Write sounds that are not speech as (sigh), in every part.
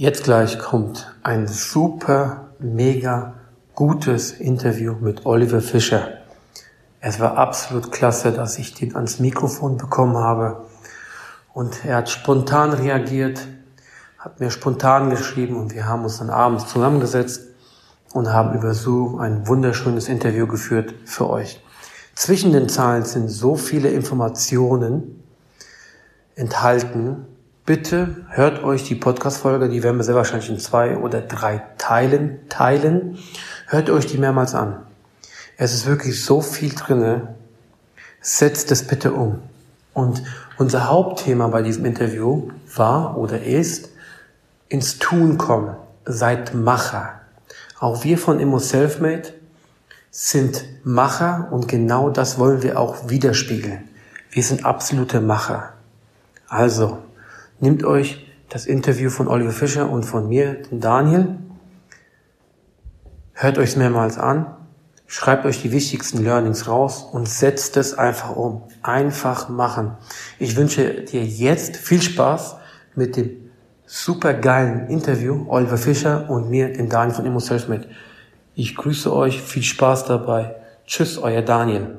Jetzt gleich kommt ein super, mega gutes Interview mit Oliver Fischer. Es war absolut klasse, dass ich den ans Mikrofon bekommen habe. Und er hat spontan reagiert, hat mir spontan geschrieben und wir haben uns dann abends zusammengesetzt und haben über Zoom ein wunderschönes Interview geführt für euch. Zwischen den Zahlen sind so viele Informationen enthalten, Bitte hört euch die Podcast-Folge, die werden wir sehr wahrscheinlich in zwei oder drei Teilen teilen. Hört euch die mehrmals an. Es ist wirklich so viel drinne. Setzt es bitte um. Und unser Hauptthema bei diesem Interview war oder ist ins Tun kommen. Seid Macher. Auch wir von Immo Selfmade sind Macher und genau das wollen wir auch widerspiegeln. Wir sind absolute Macher. Also, Nehmt euch das Interview von Oliver Fischer und von mir, den Daniel. Hört euch es mehrmals an. Schreibt euch die wichtigsten Learnings raus und setzt es einfach um. Einfach machen. Ich wünsche dir jetzt viel Spaß mit dem super geilen Interview Oliver Fischer und mir, den Daniel von Immo Selfmade. Ich grüße euch. Viel Spaß dabei. Tschüss, euer Daniel.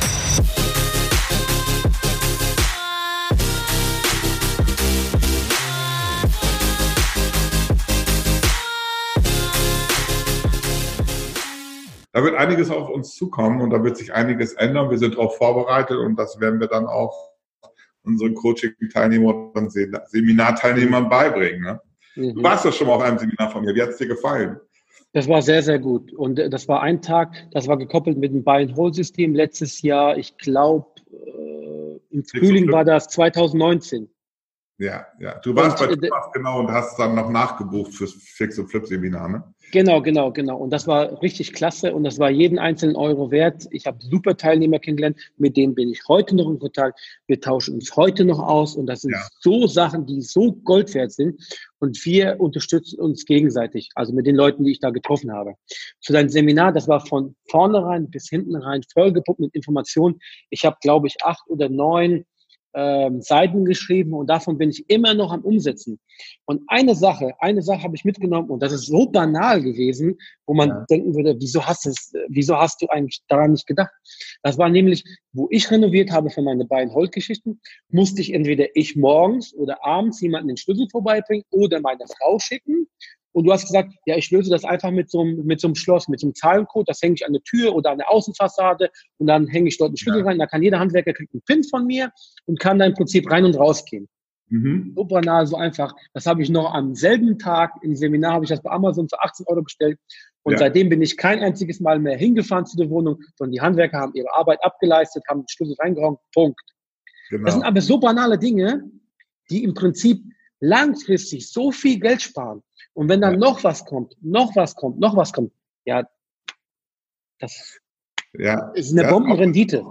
Da wird einiges auf uns zukommen und da wird sich einiges ändern. Wir sind darauf vorbereitet und das werden wir dann auch unseren Coaching-Teilnehmern und Seminarteilnehmern beibringen. Ne? Mhm. Du warst ja schon mal auf einem Seminar von mir. Wie hat es dir gefallen? Das war sehr, sehr gut. Und äh, das war ein Tag, das war gekoppelt mit dem Buy-and-Hold-System letztes Jahr. Ich glaube, äh, im Frühling war das 2019. Ja, ja. Du warst und, bei äh, Thomas genau und hast dann noch nachgebucht fürs Fix- und Flip-Seminar, ne? Genau, genau, genau. Und das war richtig klasse und das war jeden einzelnen Euro wert. Ich habe super Teilnehmer kennengelernt, mit denen bin ich heute noch in Kontakt. Wir tauschen uns heute noch aus und das sind ja. so Sachen, die so Gold wert sind. Und wir unterstützen uns gegenseitig, also mit den Leuten, die ich da getroffen habe. Zu deinem Seminar, das war von vornherein bis hinten rein vollgepumpt mit Informationen. Ich habe, glaube ich, acht oder neun ähm, Seiten geschrieben und davon bin ich immer noch am Umsetzen. Und eine Sache, eine Sache habe ich mitgenommen und das ist so banal gewesen, wo man ja. denken würde, wieso hast, es, wieso hast du eigentlich daran nicht gedacht? Das war nämlich, wo ich renoviert habe für meine beiden Holzgeschichten, musste ich entweder ich morgens oder abends jemanden den Schlüssel vorbeibringen oder meine Frau schicken und du hast gesagt, ja, ich löse das einfach mit so einem, mit so einem Schloss, mit so einem Zahlencode, das hänge ich an der Tür oder an der Außenfassade und dann hänge ich dort einen Schlüssel ja. rein. Da kann jeder Handwerker kriegt einen Pin von mir und kann da im Prinzip rein und raus gehen. Mhm. So banal, so einfach. Das habe ich noch am selben Tag im Seminar, habe ich das bei Amazon für 18 Euro bestellt. Und ja. seitdem bin ich kein einziges Mal mehr hingefahren zu der Wohnung, sondern die Handwerker haben ihre Arbeit abgeleistet, haben den Schlüssel reingehauen, Punkt. Genau. Das sind aber so banale Dinge, die im Prinzip langfristig so viel Geld sparen. Und wenn dann ja. noch was kommt, noch was kommt, noch was kommt, ja, das ja. ist eine ja, Bombenrendite.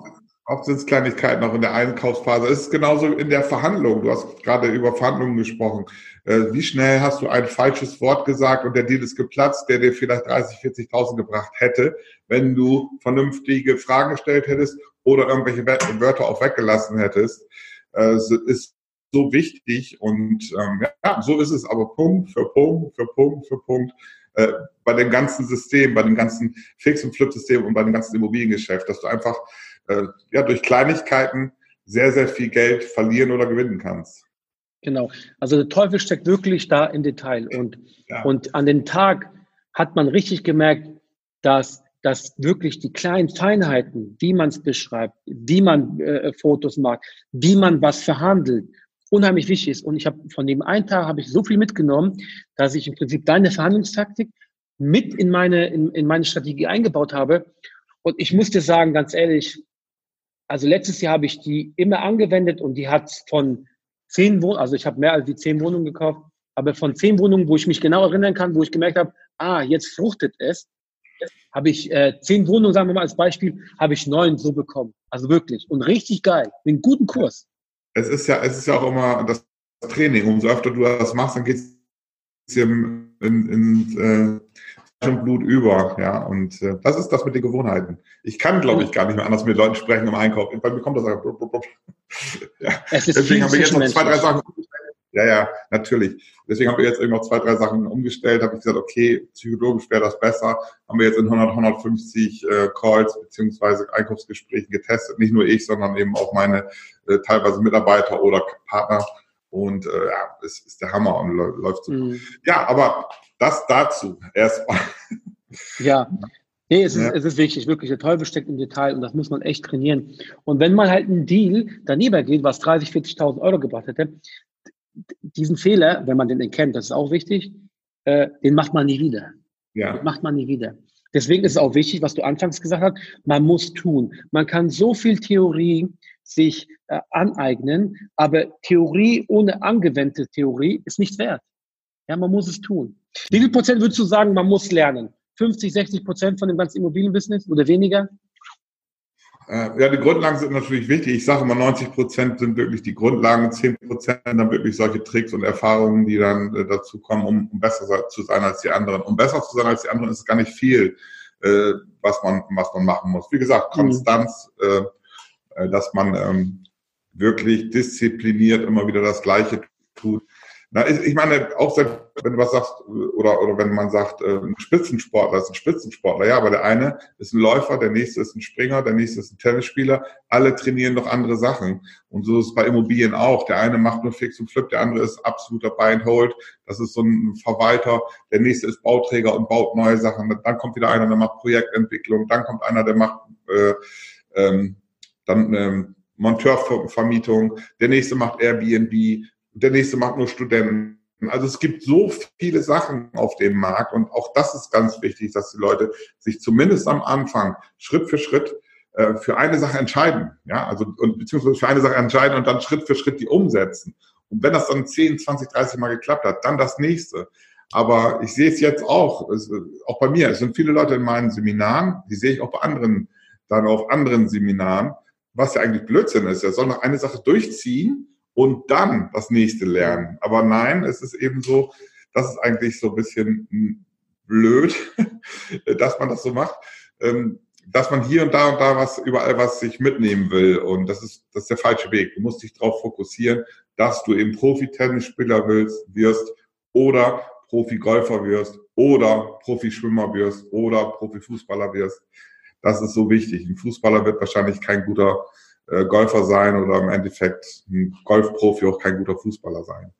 Oft, sind es Kleinigkeiten auch in der Einkaufsphase. Es ist genauso in der Verhandlung. Du hast gerade über Verhandlungen gesprochen. Äh, wie schnell hast du ein falsches Wort gesagt und der Deal ist geplatzt, der dir vielleicht 30, 40.000 gebracht hätte, wenn du vernünftige Fragen gestellt hättest oder irgendwelche Wörter auch weggelassen hättest. Äh, es ist so wichtig und ähm, ja, so ist es aber Punkt für Punkt für Punkt für Punkt äh, bei dem ganzen System, bei dem ganzen Fix- und Flip-System und bei dem ganzen Immobiliengeschäft, dass du einfach äh, ja durch Kleinigkeiten sehr, sehr viel Geld verlieren oder gewinnen kannst. Genau. Also der Teufel steckt wirklich da im Detail und, ja. und an den Tag hat man richtig gemerkt, dass dass wirklich die kleinen Feinheiten, wie man es beschreibt, wie man äh, Fotos macht, wie man was verhandelt, unheimlich wichtig ist. Und ich habe von dem einen Tag habe ich so viel mitgenommen, dass ich im Prinzip deine Verhandlungstaktik mit in meine, in, in meine Strategie eingebaut habe. Und ich muss dir sagen, ganz ehrlich, also letztes Jahr habe ich die immer angewendet und die hat von zehn Wohnungen, also ich habe mehr als die zehn Wohnungen gekauft, aber von zehn Wohnungen, wo ich mich genau erinnern kann, wo ich gemerkt habe, ah, jetzt fruchtet es, habe ich äh, zehn Wohnungen, sagen wir mal als Beispiel, habe ich neun so bekommen. Also wirklich. Und richtig geil. Mit einem guten Kurs. Es ist ja, es ist ja auch immer das Training. Umso öfter du das machst, dann geht es in, in, in äh, Blut über. Ja, und äh, das ist das mit den Gewohnheiten. Ich kann, glaube ich, gar nicht mehr anders mit Leuten sprechen im Einkauf. Bei mir kommt das einfach. (laughs) Ja. Deswegen haben wir jetzt noch zwei, drei Sachen ja, ja, natürlich. Deswegen haben wir jetzt irgendwo zwei, drei Sachen umgestellt. Habe ich gesagt, okay, psychologisch wäre das besser. Haben wir jetzt in 100, 150 äh, Calls beziehungsweise Einkaufsgesprächen getestet. Nicht nur ich, sondern eben auch meine äh, teilweise Mitarbeiter oder Partner. Und äh, ja, es ist der Hammer und läuft so. Mhm. Ja, aber das dazu erstmal. Ja, Nee, es ist, ja. es ist wichtig, wirklich. Der Teufel steckt im Detail und das muss man echt trainieren. Und wenn man halt einen Deal daneben geht, was 30, 40.000 Euro gebracht hätte, diesen Fehler, wenn man den erkennt, das ist auch wichtig, äh, den macht man nie wieder. Ja. Den macht man nie wieder. Deswegen ist es auch wichtig, was du anfangs gesagt hast, man muss tun. Man kann so viel Theorie sich äh, aneignen, aber Theorie ohne angewendete Theorie ist nichts wert. Ja, man muss es tun. Wie viel Prozent würdest du sagen, man muss lernen? 50, 60 Prozent von dem ganzen Immobilienbusiness oder weniger? Äh, ja, die Grundlagen sind natürlich wichtig. Ich sage immer, 90 Prozent sind wirklich die Grundlagen, 10 Prozent dann wirklich solche Tricks und Erfahrungen, die dann äh, dazu kommen, um, besser zu sein als die anderen. Um besser zu sein als die anderen ist gar nicht viel, äh, was man was man machen muss. Wie gesagt, mhm. Konstanz, mhm. dass man ähm, wirklich diszipliniert immer wieder das Gleiche tut. Na, ich meine, auch wenn du was sagst, oder, oder wenn man sagt, äh, ein Spitzensportler ist ein Spitzensportler, ja, aber der eine ist ein Läufer, der nächste ist ein Springer, der nächste ist ein Tennisspieler, alle trainieren doch andere Sachen. Und so ist es bei Immobilien auch. Der eine macht nur Fix und Flip, der andere ist absoluter Buy and Hold, das ist so ein Verwalter, der nächste ist Bauträger und baut neue Sachen. Dann kommt wieder einer, der macht Projektentwicklung, dann kommt einer, der macht äh, ähm, dann ähm, Monteurvermietung, der nächste macht Airbnb, der nächste macht nur Studenten. Also es gibt so viele Sachen auf dem Markt und auch das ist ganz wichtig, dass die Leute sich zumindest am Anfang Schritt für Schritt äh, für eine Sache entscheiden, ja, also und beziehungsweise für eine Sache entscheiden und dann Schritt für Schritt die umsetzen. Und wenn das dann 10, 20, 30 Mal geklappt hat, dann das nächste. Aber ich sehe es jetzt auch, es, auch bei mir. Es sind viele Leute in meinen Seminaren, die sehe ich auch bei anderen, dann auf anderen Seminaren, was ja eigentlich Blödsinn ist. Er soll noch eine Sache durchziehen und dann das nächste lernen. Aber nein, es ist eben so, das ist eigentlich so ein bisschen blöd, (laughs) dass man das so macht, ähm, dass man hier und da und da was überall was sich mitnehmen will. Und das ist, das ist der falsche Weg. Du musst dich darauf fokussieren, dass du eben Profi-Tennisspieler wirst oder Profi-Golfer wirst oder Profi-Schwimmer wirst oder Profi-Fußballer wirst. Das ist so wichtig. Ein Fußballer wird wahrscheinlich kein guter äh, Golfer sein oder im Endeffekt ein Golfprofi auch kein guter Fußballer sein.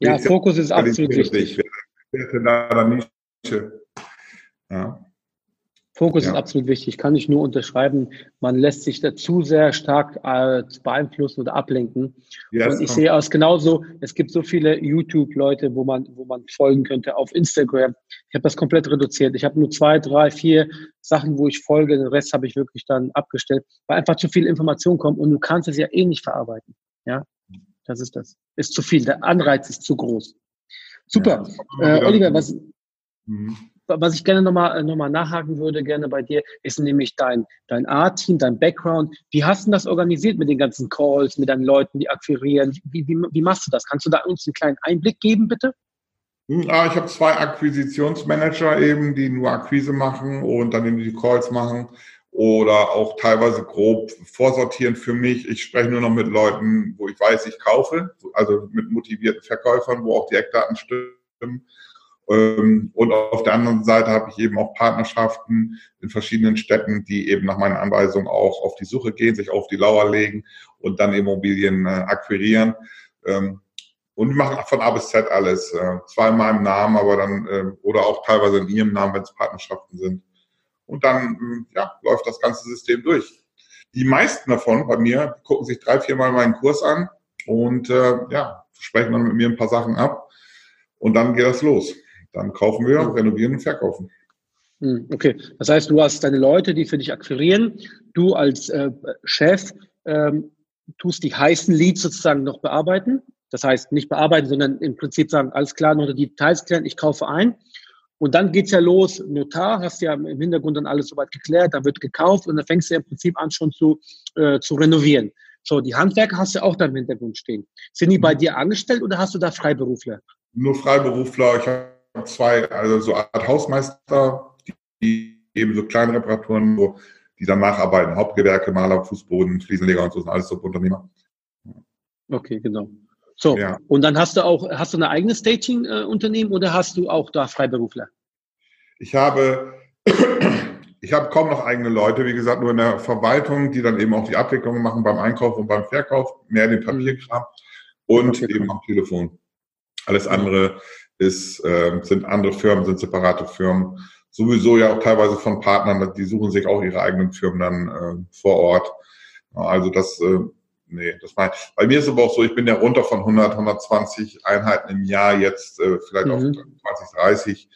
Ja, Fokus ist absolut wichtig. Ja. Fokus ja. ist absolut wichtig, kann ich nur unterschreiben. Man lässt sich da zu sehr stark äh, beeinflussen oder ablenken. Yes, und ich sehe aus genauso, es gibt so viele YouTube-Leute, wo man, wo man folgen könnte auf Instagram. Ich habe das komplett reduziert. Ich habe nur zwei, drei, vier Sachen, wo ich folge. Den Rest habe ich wirklich dann abgestellt, weil einfach zu viel Information kommt und du kannst es ja eh nicht verarbeiten. Ja, das ist das. Ist zu viel. Der Anreiz ist zu groß. Super. Ja, äh, Oliver, was, mhm was ich gerne nochmal noch mal nachhaken würde, gerne bei dir, ist nämlich dein, dein A-Team, dein Background. Wie hast du das organisiert mit den ganzen Calls, mit deinen Leuten, die akquirieren? Wie, wie, wie machst du das? Kannst du da uns einen kleinen Einblick geben, bitte? Hm, ich habe zwei Akquisitionsmanager eben, die nur Akquise machen und dann eben die Calls machen oder auch teilweise grob vorsortieren für mich. Ich spreche nur noch mit Leuten, wo ich weiß, ich kaufe, also mit motivierten Verkäufern, wo auch die Eckdaten stimmen. Ähm, und auf der anderen Seite habe ich eben auch Partnerschaften in verschiedenen Städten, die eben nach meinen Anweisungen auch auf die Suche gehen, sich auf die Lauer legen und dann Immobilien äh, akquirieren. Ähm, und die machen von A bis Z alles. Äh, zwar in meinem Namen, aber dann, äh, oder auch teilweise in ihrem Namen, wenn es Partnerschaften sind. Und dann ja, läuft das ganze System durch. Die meisten davon bei mir gucken sich drei, viermal meinen Kurs an und äh, ja, sprechen dann mit mir ein paar Sachen ab. Und dann geht das los. Dann kaufen wir, renovieren und verkaufen. Hm, okay, das heißt, du hast deine Leute, die für dich akquirieren. Du als äh, Chef ähm, tust die heißen Leads sozusagen noch bearbeiten. Das heißt, nicht bearbeiten, sondern im Prinzip sagen, alles klar, noch die Details klären, ich kaufe ein. Und dann geht's ja los, Notar, hast ja im Hintergrund dann alles soweit geklärt, da wird gekauft und dann fängst du ja im Prinzip an schon zu, äh, zu renovieren. So, die Handwerker hast du auch da im Hintergrund stehen. Sind die bei mhm. dir angestellt oder hast du da Freiberufler? Nur Freiberufler. Ich habe zwei, also so Art Hausmeister, die eben so kleine Reparaturen, so, die dann nacharbeiten. Hauptgewerke, Maler, Fußboden, Fliesenleger und so sind alles so Unternehmer. Okay, genau. So, ja. und dann hast du auch, hast du ein eigenes Staging-Unternehmen oder hast du auch da Freiberufler? Ich habe, (clears throat) ich habe kaum noch eigene Leute, wie gesagt, nur in der Verwaltung, die dann eben auch die Abwicklung machen beim Einkauf und beim Verkauf, mehr den Papierkram und Papierkram. eben am Telefon. Alles andere ist, äh, sind andere Firmen, sind separate Firmen. Sowieso ja auch teilweise von Partnern, die suchen sich auch ihre eigenen Firmen dann äh, vor Ort. Also das äh, nee, das mein, bei mir ist aber auch so, ich bin ja runter von 100, 120 Einheiten im Jahr jetzt äh, vielleicht mhm. auf 20, 30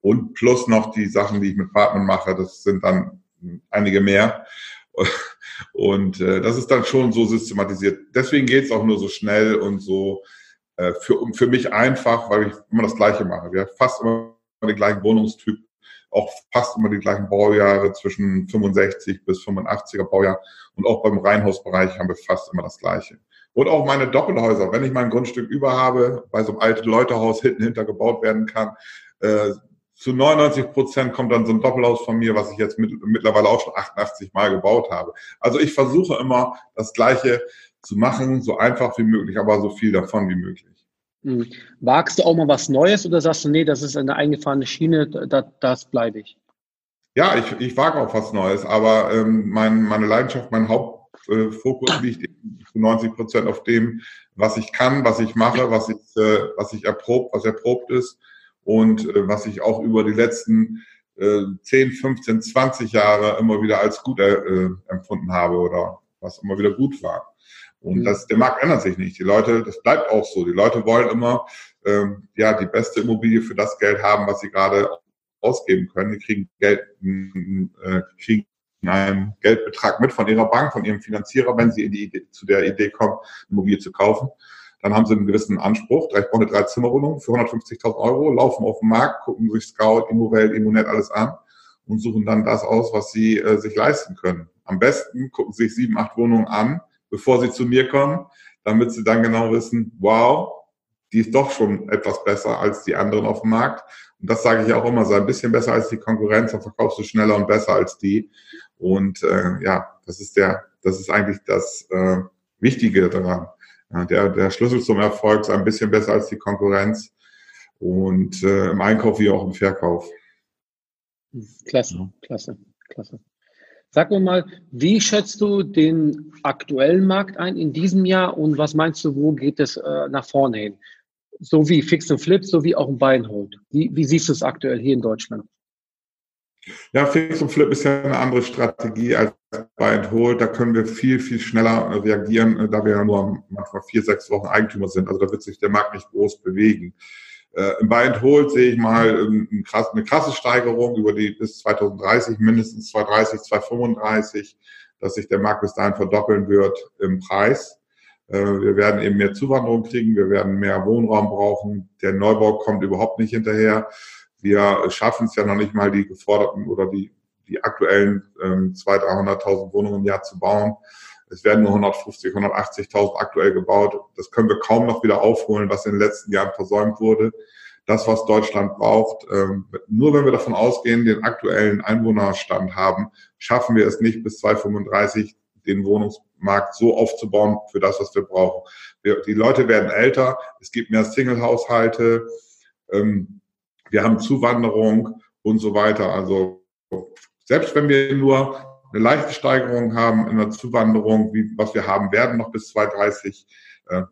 und plus noch die Sachen, die ich mit Partnern mache, das sind dann einige mehr. (laughs) Und äh, das ist dann schon so systematisiert. Deswegen geht's auch nur so schnell und so äh, für, für mich einfach, weil ich immer das Gleiche mache. Wir haben fast immer den gleichen Wohnungstyp auch fast immer die gleichen Baujahre zwischen 65 bis 85er Baujahr. Und auch beim Reihenhausbereich haben wir fast immer das Gleiche. Und auch meine Doppelhäuser, wenn ich mein Grundstück über habe, bei so einem alten Leutehaus hinten hinter gebaut werden kann, äh, zu 99 Prozent kommt dann so ein Doppelhaus von mir, was ich jetzt mit, mittlerweile auch schon 88 Mal gebaut habe. Also ich versuche immer das Gleiche zu machen, so einfach wie möglich, aber so viel davon wie möglich. Hm. Wagst du auch mal was Neues oder sagst du, nee, das ist eine eingefahrene Schiene, da, das bleibe ich? Ja, ich, ich wage auch was Neues, aber ähm, mein, meine Leidenschaft, mein Hauptfokus äh, (laughs) liegt zu 90 Prozent auf dem, was ich kann, was ich mache, was ich, äh, was ich erprobt, was erprobt ist und äh, was ich auch über die letzten äh, 10, 15, 20 Jahre immer wieder als gut äh, empfunden habe oder was immer wieder gut war. Und mhm. das, der Markt ändert sich nicht. Die Leute, das bleibt auch so. Die Leute wollen immer ähm, ja die beste Immobilie für das Geld haben, was sie gerade ausgeben können. Die kriegen Geld, äh, kriegen einen Geldbetrag mit von ihrer Bank, von ihrem Finanzierer, wenn sie in die Idee, zu der Idee kommen, Immobilie zu kaufen. Dann haben sie einen gewissen Anspruch. Ich brauche eine Drei-Zimmer-Wohnung für 150.000 Euro, laufen auf den Markt, gucken sich Scout, Immowelt, Immonet alles an und suchen dann das aus, was sie äh, sich leisten können. Am besten gucken sie sich sieben, acht Wohnungen an, bevor sie zu mir kommen, damit sie dann genau wissen, wow, die ist doch schon etwas besser als die anderen auf dem Markt. Und das sage ich auch immer, sei ein bisschen besser als die Konkurrenz, dann verkaufst du schneller und besser als die. Und äh, ja, das ist der, das ist eigentlich das äh, Wichtige daran. Ja, der, der Schlüssel zum Erfolg ist ein bisschen besser als die Konkurrenz und äh, im Einkauf wie auch im Verkauf. Klasse, klasse, klasse. Sag mir mal, wie schätzt du den aktuellen Markt ein in diesem Jahr und was meinst du, wo geht es äh, nach vorne hin? So wie Fix und Flip, so wie auch ein Buy and Hold. Wie, wie siehst du es aktuell hier in Deutschland? Ja, Fix und Flip ist ja eine andere Strategie als Buy and Hold. Da können wir viel, viel schneller reagieren, äh, da wir ja nur manchmal vier, sechs Wochen Eigentümer sind. Also da wird sich der Markt nicht groß bewegen. Äh, Im Buy and Hold sehe ich mal ähm, krass, eine krasse Steigerung über die bis 2030, mindestens 2030, 2035, dass sich der Markt bis dahin verdoppeln wird im Preis. Äh, wir werden eben mehr Zuwanderung kriegen, wir werden mehr Wohnraum brauchen. Der Neubau kommt überhaupt nicht hinterher. Wir schaffen es ja noch nicht mal, die geforderten oder die, die aktuellen ähm, 200.000, 300.000 Wohnungen im Jahr zu bauen. Es werden nur 150, 180.000 aktuell gebaut. Das können wir kaum noch wieder aufholen, was in den letzten Jahren versäumt wurde. Das, was Deutschland braucht, ähm, nur wenn wir davon ausgehen, den aktuellen Einwohnerstand haben, schaffen wir es nicht bis 2035 den Wohnungsmarkt so aufzubauen für das, was wir brauchen. Wir, die Leute werden älter, es gibt mehr Single-Haushalte, ähm, wir haben Zuwanderung und so weiter. Also selbst wenn wir nur eine leichte Steigerung haben in der Zuwanderung, wie, was wir haben werden noch bis 2030. Äh,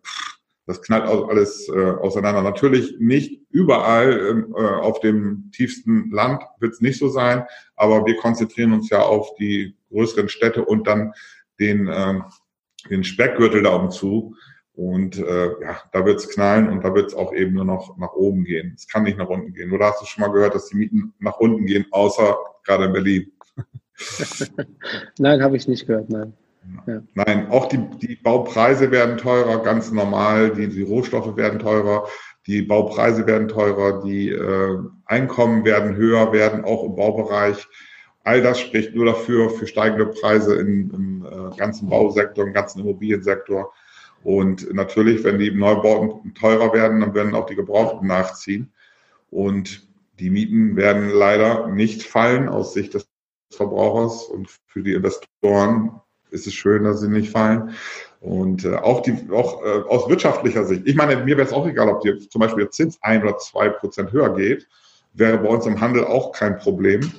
das knallt alles äh, auseinander. Natürlich nicht überall ähm, äh, auf dem tiefsten Land wird es nicht so sein, aber wir konzentrieren uns ja auf die größeren Städte und dann den, äh, den Speckgürtel da um zu. Und äh, ja, da wird es knallen und da wird es auch eben nur noch nach oben gehen. Es kann nicht nach unten gehen. Oder hast du schon mal gehört, dass die Mieten nach unten gehen, außer gerade in Berlin? (laughs) nein, habe ich nicht gehört, nein. Ja. Nein, auch die, die Baupreise werden teurer, ganz normal. Die, die Rohstoffe werden teurer. die Baupreise werden teurer, die äh, Einkommen werden höher werden, auch im Baubereich. All das spricht nur dafür, für steigende Preise im, im äh, ganzen Bausektor, im ganzen Immobiliensektor. Und natürlich, wenn die Neubauten teurer werden, dann werden auch die Gebrauchten nachziehen. Und die Mieten werden leider nicht fallen aus Sicht des Verbrauchers. Und für die Investoren ist es schön, dass sie nicht fallen. Und äh, auch, die, auch äh, aus wirtschaftlicher Sicht. Ich meine, mir wäre es auch egal, ob die, zum Beispiel der Zins ein oder zwei Prozent höher geht, wäre bei uns im Handel auch kein Problem.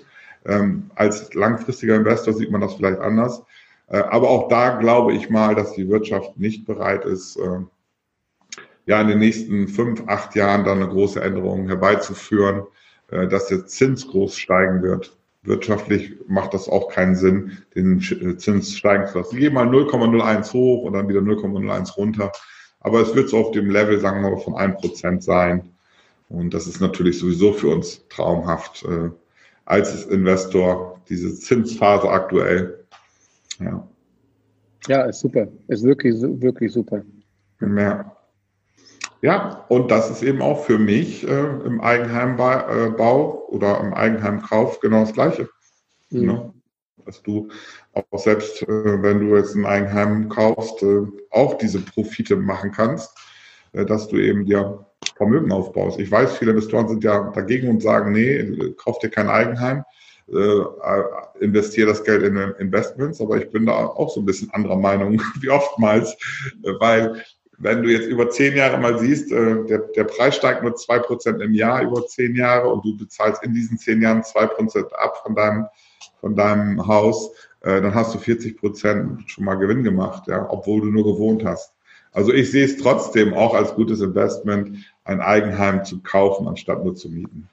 Ähm, als langfristiger Investor sieht man das vielleicht anders. Äh, aber auch da glaube ich mal, dass die Wirtschaft nicht bereit ist, äh, ja in den nächsten fünf, acht Jahren dann eine große Änderung herbeizuführen, äh, dass der Zins groß steigen wird. Wirtschaftlich macht das auch keinen Sinn, den Zins steigen zu lassen. Geh mal 0,01 hoch und dann wieder 0,01 runter. Aber es wird so auf dem Level, sagen wir mal, von 1% sein. Und das ist natürlich sowieso für uns traumhaft äh, als Investor, diese Zinsphase aktuell. Ja. Ja, ist super. Ist wirklich, wirklich super. Ja. Ja, und das ist eben auch für mich äh, im Eigenheimbau äh, oder im Eigenheimkauf genau das Gleiche. Mhm. Ne? Dass du auch selbst, äh, wenn du jetzt ein Eigenheim kaufst, äh, auch diese Profite machen kannst, äh, dass du eben dir Vermögen aufbaust. Ich weiß, viele Investoren sind ja dagegen und sagen, nee, kauf dir kein Eigenheim äh, investiere das Geld in Investments, aber ich bin da auch so ein bisschen anderer Meinung (laughs) wie oftmals, äh, weil wenn du jetzt über zehn Jahre mal siehst, äh, der, der Preis steigt nur zwei Prozent im Jahr über zehn Jahre und du bezahlst in diesen zehn Jahren zwei Prozent ab von deinem, von deinem Haus, äh, dann hast du 40 Prozent schon mal Gewinn gemacht, ja, obwohl du nur gewohnt hast. Also ich sehe es trotzdem auch als gutes Investment, ein Eigenheim zu kaufen, anstatt nur zu mieten.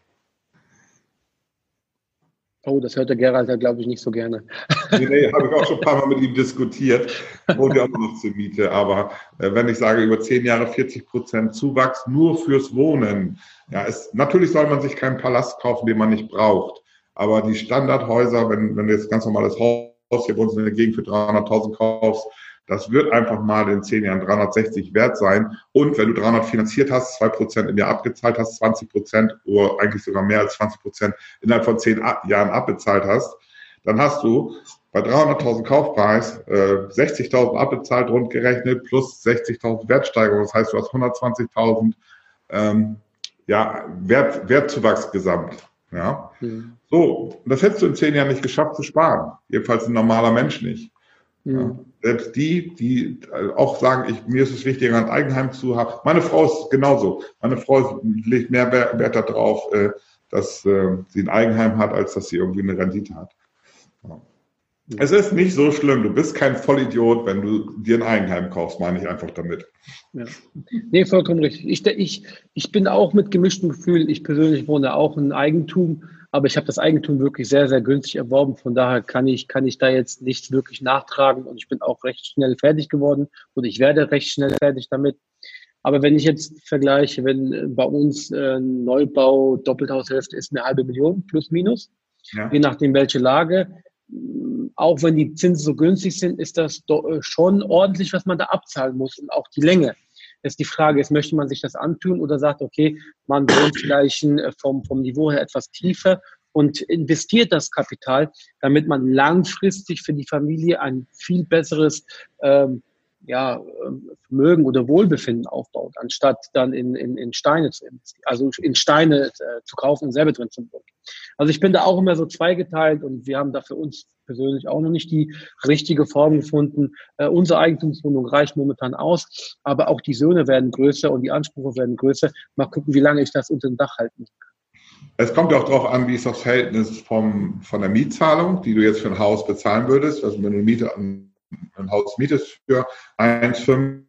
Oh, das hört der Gerald ja, glaube ich, nicht so gerne. Nee, nee (laughs) habe ich auch schon ein paar Mal mit ihm diskutiert. Wohnt ja auch noch zur Miete. Aber äh, wenn ich sage, über zehn Jahre 40 Prozent Zuwachs nur fürs Wohnen. Ja, ist, natürlich soll man sich keinen Palast kaufen, den man nicht braucht. Aber die Standardhäuser, wenn, wenn du jetzt ganz normales Haus hier bei uns in der Gegend für 300.000 kaufst, das wird einfach mal in zehn Jahren 360 wert sein. Und wenn du 300 finanziert hast, zwei Prozent im Jahr abgezahlt hast, 20 Prozent oder eigentlich sogar mehr als 20 Prozent innerhalb von zehn Jahren abbezahlt hast, dann hast du bei 300.000 Kaufpreis äh, 60.000 abbezahlt, rund gerechnet, plus 60.000 Wertsteigerung. Das heißt, du hast 120.000 ähm, ja, Wert, Wertzuwachs gesamt. Ja. Mhm. So, das hättest du in zehn Jahren nicht geschafft zu sparen. Jedenfalls ein normaler Mensch nicht. Mhm. Ja. Selbst die, die äh, auch sagen, ich, mir ist es wichtiger, ein Eigenheim zu haben. Meine Frau ist genauso. Meine Frau legt mehr Wert darauf, äh, dass äh, sie ein Eigenheim hat, als dass sie irgendwie eine Rendite hat. Ja. Es ist nicht so schlimm. Du bist kein Vollidiot, wenn du dir ein Eigenheim kaufst, meine ich einfach damit. Ja. Nee, vollkommen richtig. Ich, ich, ich bin auch mit gemischtem Gefühl. Ich persönlich wohne auch in Eigentum aber ich habe das Eigentum wirklich sehr, sehr günstig erworben. Von daher kann ich, kann ich da jetzt nichts wirklich nachtragen und ich bin auch recht schnell fertig geworden und ich werde recht schnell fertig damit. Aber wenn ich jetzt vergleiche, wenn bei uns äh, Neubau Doppelhaushälfte ist eine halbe Million plus minus, ja. je nachdem welche Lage, auch wenn die Zinsen so günstig sind, ist das äh, schon ordentlich, was man da abzahlen muss und auch die Länge. Jetzt die Frage ist, möchte man sich das antun oder sagt, okay, man wohnt vielleicht äh, vom, vom Niveau her etwas tiefer und investiert das Kapital, damit man langfristig für die Familie ein viel besseres ähm, ja, Vermögen oder Wohlbefinden aufbaut, anstatt dann in, in, in Steine zu investieren, also in Steine äh, zu kaufen und selber drin zu wohnen. Also ich bin da auch immer so zweigeteilt und wir haben da für uns persönlich auch noch nicht die richtige Form gefunden. Äh, unsere Eigentumswohnung reicht momentan aus, aber auch die Söhne werden größer und die Ansprüche werden größer. Mal gucken, wie lange ich das unter dem Dach halten kann. Es kommt auch darauf an, wie ist das Verhältnis vom, von der Mietzahlung, die du jetzt für ein Haus bezahlen würdest. Also wenn du Miete an ein Haus mietest für 1,5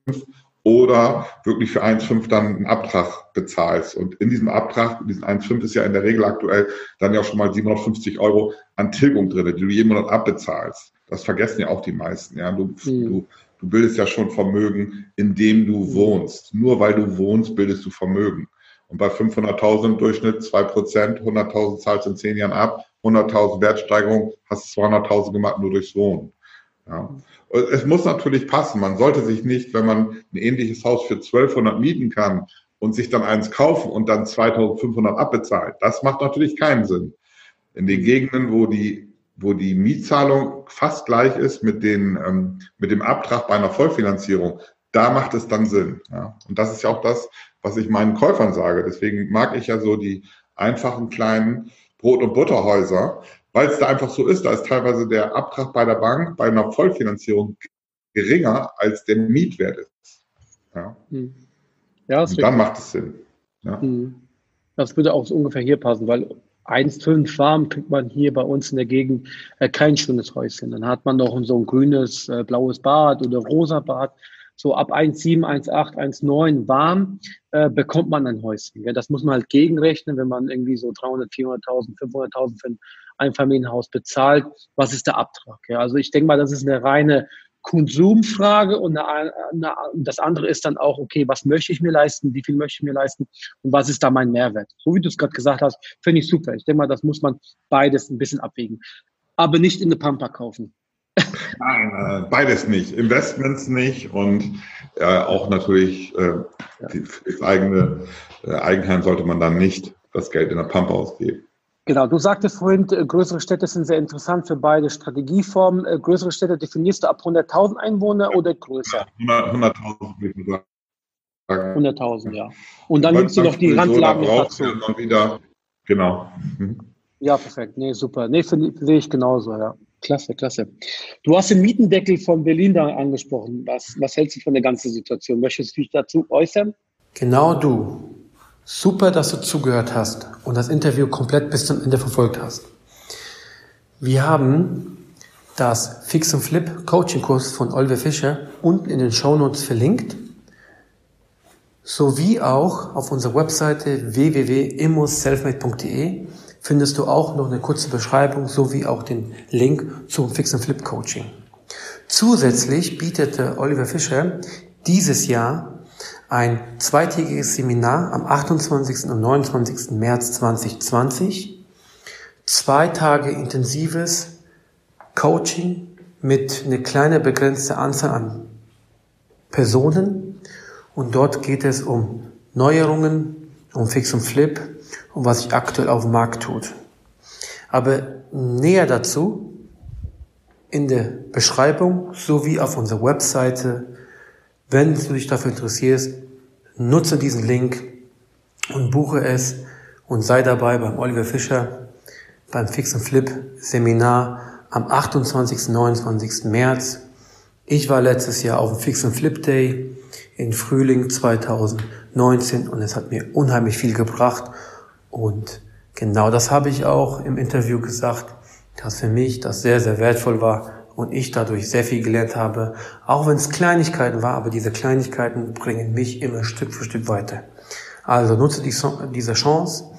oder wirklich für 1,5 dann einen Abtrag bezahlst. Und in diesem Abtrag, in diesem 1,5 ist ja in der Regel aktuell dann ja auch schon mal 750 Euro an Tilgung drin, die du jeden Monat abbezahlst. Das vergessen ja auch die meisten. Ja, du, mhm. du, du bildest ja schon Vermögen, indem du mhm. wohnst. Nur weil du wohnst, bildest du Vermögen. Und bei 500.000 im Durchschnitt 2%, 100.000 zahlst du in 10 Jahren ab, 100.000 Wertsteigerung, hast 200.000 gemacht nur durchs Wohnen. Ja. Es muss natürlich passen. Man sollte sich nicht, wenn man ein ähnliches Haus für 1200 mieten kann, und sich dann eins kaufen und dann 2500 abbezahlen. Das macht natürlich keinen Sinn. In den Gegenden, wo die, wo die Mietzahlung fast gleich ist mit, den, ähm, mit dem Abtrag bei einer Vollfinanzierung, da macht es dann Sinn. Ja. Und das ist ja auch das, was ich meinen Käufern sage. Deswegen mag ich ja so die einfachen kleinen Brot- und Butterhäuser, weil es da einfach so ist. Da ist teilweise der Abtrag bei der Bank bei einer Vollfinanzierung geringer als der Mietwert ist. Ja. Hm. Ja, und dann macht es Sinn. Ja. Hm. Das würde auch so ungefähr hier passen, weil 1,5 warm kriegt man hier bei uns in der Gegend äh, kein schönes Häuschen. Dann hat man noch so ein grünes, äh, blaues Bad oder rosa Bad. So ab 1,7, 1,8, 1,9 warm äh, bekommt man ein Häuschen. Gell? Das muss man halt gegenrechnen, wenn man irgendwie so 300, 400.000, 500.000 für ein Einfamilienhaus bezahlt. Was ist der Abtrag? Ja? Also ich denke mal, das ist eine reine Konsumfrage und eine, eine, das andere ist dann auch, okay, was möchte ich mir leisten, wie viel möchte ich mir leisten und was ist da mein Mehrwert? So wie du es gerade gesagt hast, finde ich super. Ich denke mal, das muss man beides ein bisschen abwägen. Aber nicht in eine Pampa kaufen. Nein, äh, beides nicht. Investments nicht und äh, auch natürlich äh, die, das eigene äh, Eigenheim sollte man dann nicht das Geld in der Pampa ausgeben. Genau, du sagtest vorhin, äh, größere Städte sind sehr interessant für beide Strategieformen. Äh, größere Städte definierst du ab 100.000 Einwohner oder größer? 100.000 würde ich sagen. 100.000, ja. Und dann nimmst du noch die Randlagen dazu. Wieder, genau. Mhm. Ja, perfekt. Nee, super. Nee, sehe ich genauso, ja. Klasse, klasse. Du hast den Mietendeckel von Berlin da angesprochen. Was, was hältst du von der ganzen Situation? Möchtest du dich dazu äußern? Genau du. Super, dass du zugehört hast und das Interview komplett bis zum Ende verfolgt hast. Wir haben das Fix und Flip Coaching Kurs von Oliver Fischer unten in den Show Notes verlinkt, sowie auch auf unserer Webseite www.immoselfmade.de findest du auch noch eine kurze Beschreibung sowie auch den Link zum Fix und Flip Coaching. Zusätzlich bietete Oliver Fischer dieses Jahr ein zweitägiges Seminar am 28. und 29. März 2020, zwei Tage intensives Coaching mit einer kleinen begrenzten Anzahl an Personen und dort geht es um Neuerungen, um Fix und Flip und was sich aktuell auf dem Markt tut. Aber näher dazu in der Beschreibung sowie auf unserer Webseite wenn du dich dafür interessierst, nutze diesen Link und buche es und sei dabei beim Oliver Fischer beim Fix and Flip Seminar am 28. 29. März. Ich war letztes Jahr auf dem Fix and Flip Day in Frühling 2019 und es hat mir unheimlich viel gebracht und genau das habe ich auch im Interview gesagt, dass für mich das sehr, sehr wertvoll war, und ich dadurch sehr viel gelernt habe, auch wenn es Kleinigkeiten war, aber diese Kleinigkeiten bringen mich immer Stück für Stück weiter. Also nutze die, diese Chance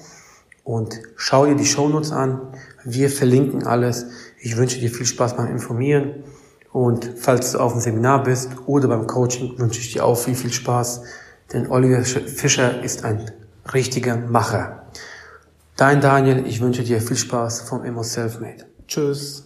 und schau dir die Shownotes an. Wir verlinken alles. Ich wünsche dir viel Spaß beim Informieren und falls du auf dem Seminar bist oder beim Coaching, wünsche ich dir auch viel, viel Spaß, denn Oliver Fischer ist ein richtiger Macher. Dein Daniel, ich wünsche dir viel Spaß vom Immo Selfmade. Tschüss.